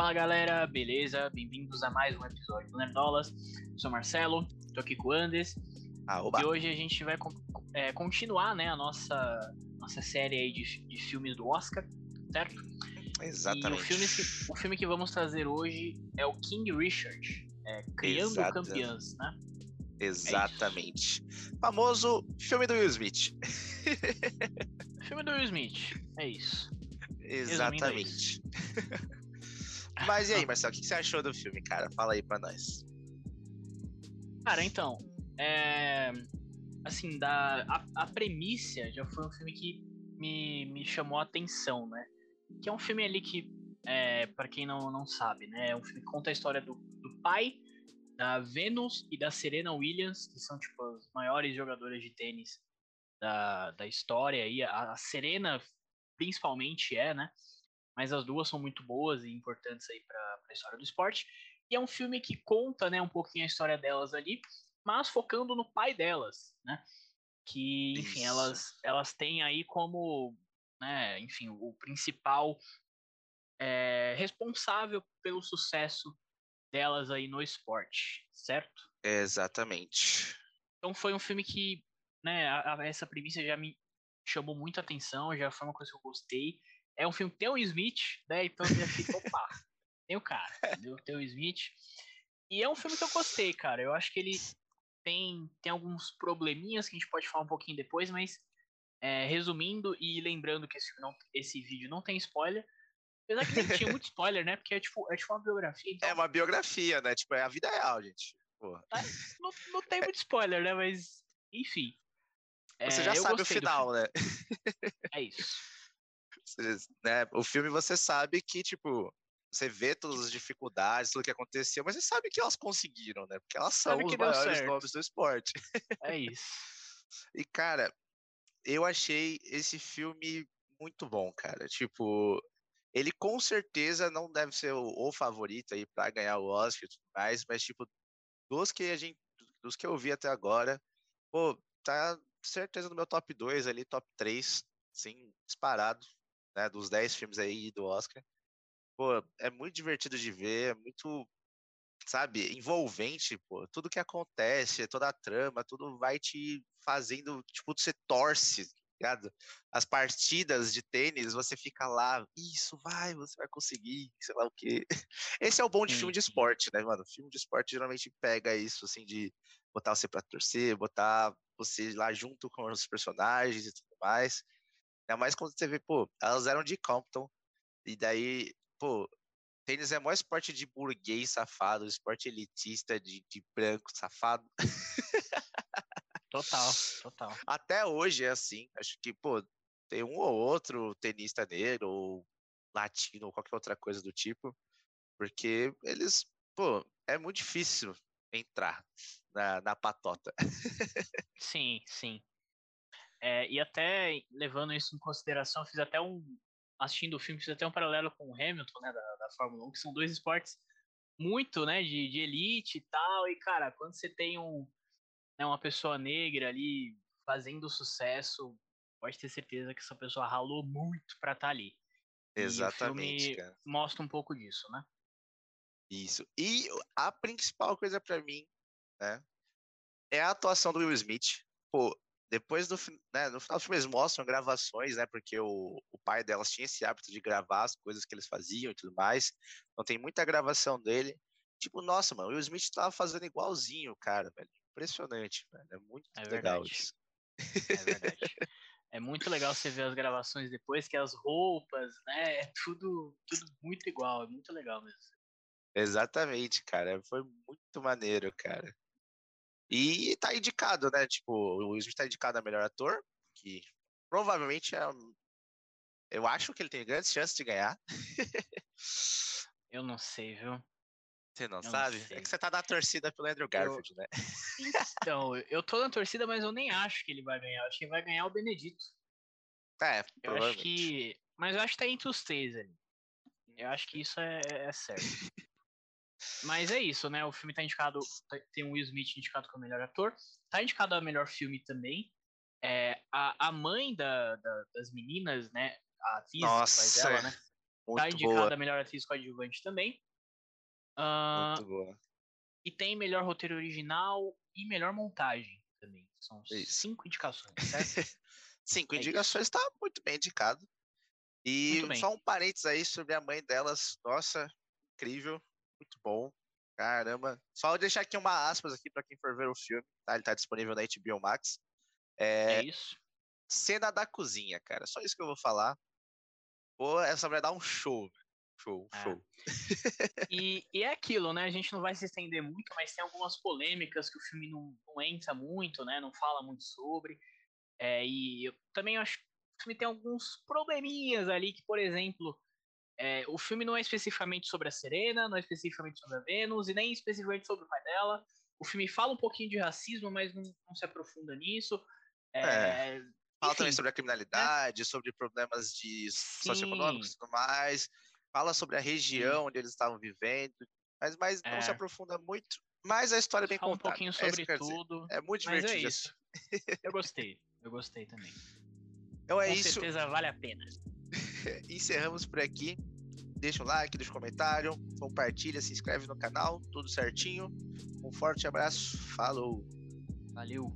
Fala galera, beleza? Bem-vindos a mais um episódio do Nerdolas. Sou Marcelo, tô aqui com o Andes. Ah. E hoje a gente vai é, continuar né, a nossa, nossa série aí de, de filmes do Oscar, certo? Exatamente. O filme, que, o filme que vamos trazer hoje é o King Richard, é, Criando Exato. Campeãs, né? Exatamente. Famoso filme do Will Smith. Filme do Will Smith, é isso. Exatamente. E aí, Marcelo, o que você achou do filme, cara? Fala aí pra nós. Cara, então, é, assim, da, a, a premissa já foi um filme que me, me chamou a atenção, né? Que é um filme ali que, é, para quem não, não sabe, né? É um filme que conta a história do, do pai, da Venus e da Serena Williams, que são, tipo, as maiores jogadoras de tênis da, da história. E a, a Serena, principalmente, é, né? Mas as duas são muito boas e importantes aí para a história do esporte. E é um filme que conta, né, um pouquinho a história delas ali, mas focando no pai delas, né? Que, enfim, Isso. elas, elas têm aí como, né, enfim, o principal é, responsável pelo sucesso delas aí no esporte, certo? Exatamente. Então foi um filme que, né, a- a- essa premissa já me chamou muita atenção, já foi uma coisa que eu gostei. É um filme que tem o Smith, né? Então já fica, opa, tem o cara, entendeu? Tem o Smith. E é um filme que eu gostei, cara. Eu acho que ele tem, tem alguns probleminhas que a gente pode falar um pouquinho depois, mas é, resumindo e lembrando que esse, não- esse vídeo não tem spoiler. Apesar que nem tinha muito spoiler, né? Porque é tipo, é tipo uma biografia, então É uma biografia, né? Tipo, é a vida real, gente. Pô, não, não tem muito spoiler, né? Mas, enfim. você É, já eu sabe o final, né? É isso. Né? O filme você sabe que, tipo, você vê todas as dificuldades, tudo que aconteceu, mas você sabe que elas conseguiram, né? Porque elas são Sabe os maiores certo. nomes do esporte. É isso. E, cara, eu achei esse filme muito bom, cara. Tipo, ele com certeza não deve ser o, o favorito aí pra ganhar o Oscar e tudo mais, mas, tipo, dos que a gente. Dos que eu vi até agora, pô, tá certeza no meu top 2 ali, top 3, sim, disparado, né? Dos 10 filmes aí do Oscar. Pô, é muito divertido de ver, é muito, sabe, envolvente, pô. Tudo que acontece, toda a trama, tudo vai te fazendo, tipo, você torce, tá ligado? As partidas de tênis, você fica lá, isso vai, você vai conseguir, sei lá o quê. Esse é o bom de filme de sim. esporte, né, mano? Filme de esporte geralmente pega isso, assim, de botar você pra torcer, botar você lá junto com os personagens e tudo mais. Ainda mais quando você vê, pô, elas eram de Compton, e daí, pô, tênis é o maior esporte de burguês safado, esporte elitista de, de branco safado. Total, total. Até hoje é assim. Acho que, pô, tem um ou outro tenista negro ou latino ou qualquer outra coisa do tipo, porque eles, pô, é muito difícil entrar na, na patota. Sim, sim. É, e até levando isso em consideração, fiz até um. Assistindo o filme, fiz até um paralelo com o Hamilton, né, da, da Fórmula 1, que são dois esportes muito, né, de, de elite e tal. E, cara, quando você tem um, né, uma pessoa negra ali fazendo sucesso, pode ter certeza que essa pessoa ralou muito pra estar ali. E o Exatamente, cara. mostra um pouco disso, né? Isso. E a principal coisa pra mim, né, é a atuação do Will Smith. Pô, depois do, né, no final do filme eles mostram gravações, né, porque o, o pai delas tinha esse hábito de gravar as coisas que eles faziam e tudo mais. Então tem muita gravação dele. Tipo, nossa, mano, o Will Smith tava fazendo igualzinho, cara, velho. Impressionante, velho. É muito É legal verdade. isso. É verdade. é muito legal você ver as gravações depois, que as roupas, né? É tudo, tudo muito igual. É muito legal mesmo. Exatamente, cara. Foi muito maneiro, cara. E tá indicado, né? Tipo, o Will Smith tá indicado a melhor ator, que provavelmente é. Eu acho que ele tem grandes chances de ganhar. Eu não sei, viu? Você não Eu não sabe? sei. É que você tá na torcida pelo Andrew Garfield, né? Então, eu tô na torcida, mas eu nem acho que ele vai ganhar. Eu acho que vai ganhar o Benedito. É, Eu acho que. Mas eu acho que tá entre os três ali. Eu acho que isso é, é certo. Mas é isso, né? O filme tá indicado. tá- Tem o Will Smith indicado como melhor ator. Tá indicado a melhor filme também. É, a, a mãe da, da- das meninas, né? A atriz Nossa, ela, né? Tá indicada a melhor atriz coadjuvante também. Uh, Muito boa. E tem melhor roteiro original e melhor montagem também. São Isso. cinco indicações, certo? cinco é indicações, está muito bem indicado. E só um parênteses aí sobre a mãe delas. Nossa, incrível, muito bom. Caramba. Só deixar aqui uma aspas aqui para quem for ver o filme, tá? Ele tá disponível na HBO Max. É, é isso. Cena da cozinha, cara. Só isso que eu vou falar. Pô, essa vai dar um show. Show, é. show. E, e, é aquilo, né? A gente não vai se estender muito, mas tem algumas polêmicas que o filme não, não entra muito, né? Não fala muito sobre. É, e eu também acho que o filme tem alguns probleminhas ali, que, por exemplo, é, o filme não é especificamente sobre a Serena, não é especificamente sobre a Vênus, e nem especificamente sobre o pai dela. O filme fala um pouquinho de racismo, mas não, não se aprofunda nisso. É, é. Fala Enfim, também sobre a criminalidade, sobre problemas de socioeconômicos e tudo mais. Fala sobre a região Sim. onde eles estavam vivendo, mas, mas não se é. aprofunda muito. Mas a história é bem Fala contada. um pouquinho sobre é tudo. É muito divertido. Mas é isso. eu gostei. Eu gostei também. Então é Com isso. Com certeza vale a pena. Encerramos por aqui. Deixa o like, deixa o comentário, compartilha, se inscreve no canal, tudo certinho. Um forte abraço. Falou. Valeu.